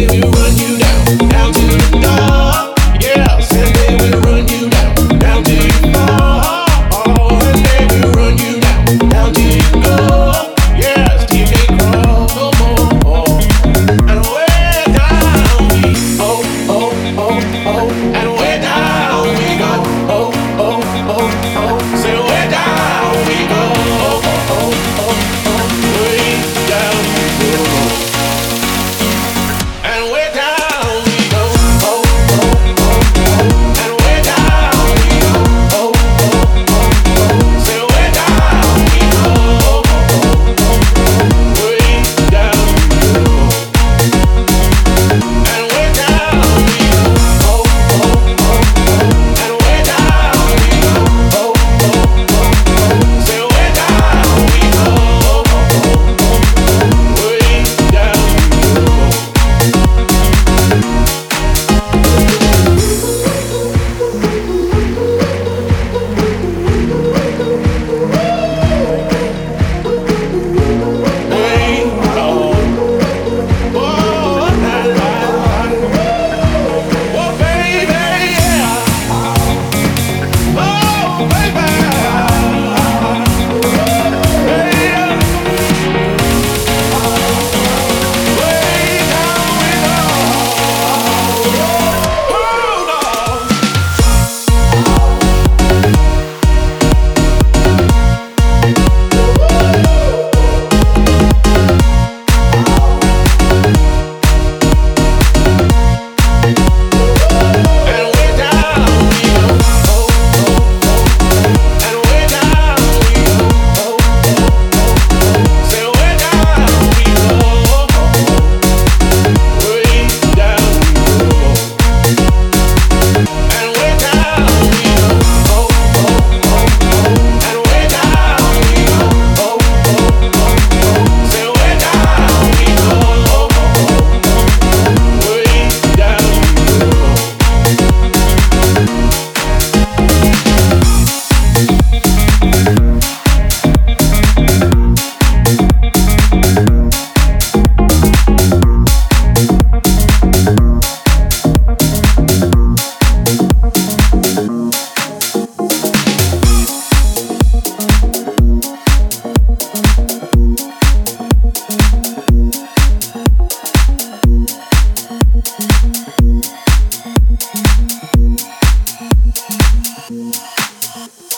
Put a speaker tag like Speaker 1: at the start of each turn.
Speaker 1: you. Yeah.